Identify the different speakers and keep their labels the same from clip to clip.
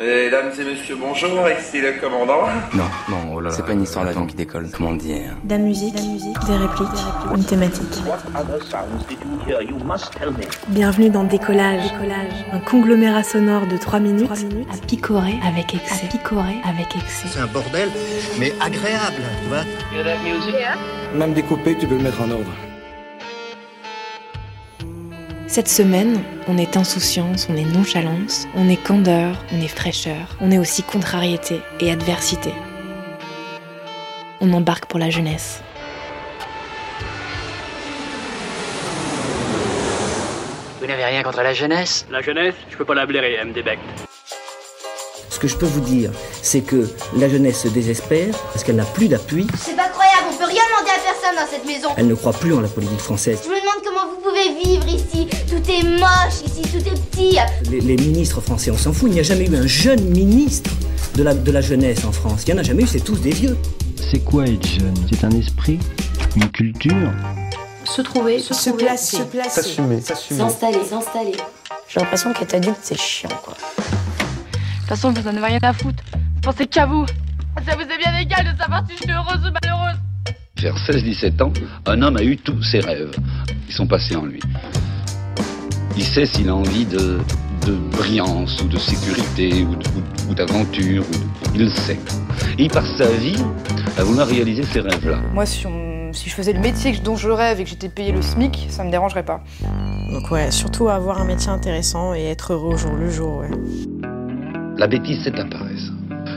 Speaker 1: Mesdames et messieurs, bonjour, ici le commandant.
Speaker 2: Non, non, oh là là.
Speaker 3: C'est pas une histoire d'avion qui décolle. Comment dire
Speaker 4: De la musique, des répliques, une thématique. Bienvenue dans Décollage, un conglomérat sonore de 3 minutes, à picorer avec excès. À picorer avec excès.
Speaker 5: C'est un bordel, mais agréable, tu vois.
Speaker 2: Même découpé, tu peux le mettre en ordre.
Speaker 4: Cette semaine, on est insouciance, on est nonchalance, on est candeur, on est fraîcheur, on est aussi contrariété et adversité. On embarque pour la jeunesse.
Speaker 6: Vous n'avez rien contre la jeunesse?
Speaker 7: La jeunesse, je peux pas la blairer, elle me débecte.
Speaker 8: Ce que je peux vous dire, c'est que la jeunesse se désespère parce qu'elle n'a plus d'appui.
Speaker 9: C'est pas rien demander à personne dans cette maison.
Speaker 8: Elle ne croit plus en la politique française.
Speaker 9: Je me demande comment vous pouvez vivre ici. Tout est moche ici, tout est petit.
Speaker 8: Les, les ministres français, on s'en fout. Il n'y a jamais eu un jeune ministre de la, de la jeunesse en France. Il n'y en a jamais eu, c'est tous des vieux.
Speaker 10: C'est quoi être jeune? C'est un esprit? Une culture?
Speaker 11: Se trouver, se,
Speaker 4: Se placer,
Speaker 2: S'assumer, s'assumer.
Speaker 11: s'installer, s'installer. J'ai l'impression qu'être adulte, c'est chiant, quoi.
Speaker 12: De toute façon, vous en avez rien à foutre. Vous pensez qu'à vous. Ça vous est bien égal de savoir si je suis heureuse ou malheureuse.
Speaker 13: Vers 16-17 ans, un homme a eu tous ses rêves. Ils sont passés en lui. Il sait s'il a envie de, de brillance ou de sécurité ou d'aventure. ou de- Il le sait. Et il passe sa vie à vouloir réaliser ces rêves-là.
Speaker 12: Moi, si, on- si je faisais le métier que- dont je rêve et que j'étais payé le SMIC, ça me dérangerait pas.
Speaker 11: Donc ouais, surtout avoir un métier intéressant et être heureux au jour le jour, ouais.
Speaker 13: La bêtise, c'est la paresse.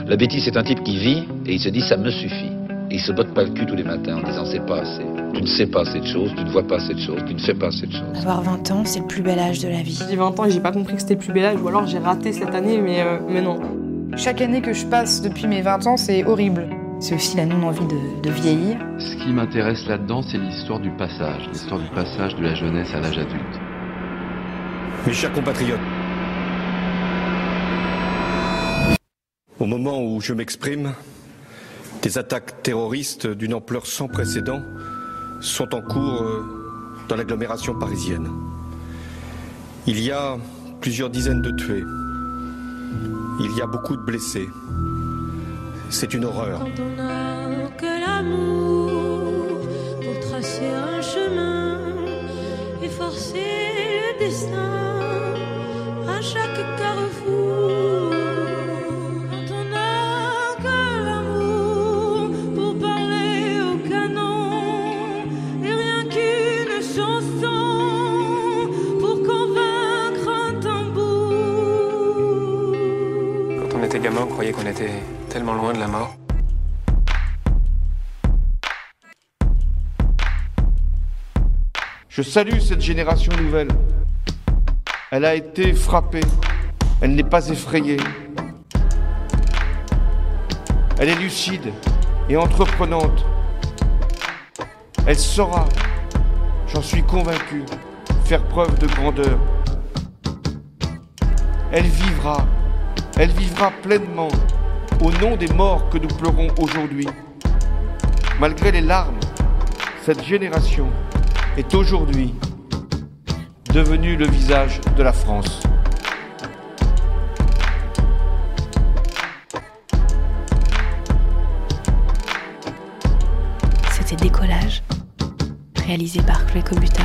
Speaker 13: La bêtise, c'est un type qui vit et il se dit ça me suffit. Et il se botte pas le cul tous les matins en disant c'est pas assez. Tu ne sais pas cette chose, tu ne vois pas cette chose, tu ne fais pas cette chose.
Speaker 4: Avoir 20 ans, c'est le plus bel âge de la vie.
Speaker 12: J'ai 20 ans et j'ai pas compris que c'était le plus bel âge, ou alors j'ai raté cette année, mais, euh, mais non. Chaque année que je passe depuis mes 20 ans, c'est horrible. C'est aussi la non-envie de, de vieillir.
Speaker 14: Ce qui m'intéresse là-dedans, c'est l'histoire du passage, l'histoire du passage de la jeunesse à l'âge adulte.
Speaker 2: Mes chers compatriotes, au moment où je m'exprime, des attaques terroristes d'une ampleur sans précédent sont en cours euh, dans l'agglomération parisienne. Il y a plusieurs dizaines de tués. Il y a beaucoup de blessés. C'est une horreur.
Speaker 15: Forcer le destin à chaque carrefour.
Speaker 16: Qu'on était tellement loin de la mort.
Speaker 17: Je salue cette génération nouvelle. Elle a été frappée. Elle n'est pas effrayée. Elle est lucide et entreprenante. Elle saura, j'en suis convaincu, faire preuve de grandeur. Elle vivra, elle vivra pleinement au nom des morts que nous pleurons aujourd'hui. Malgré les larmes, cette génération est aujourd'hui devenue le visage de la France.
Speaker 4: C'était Décollage, réalisé par Chloé Cobuta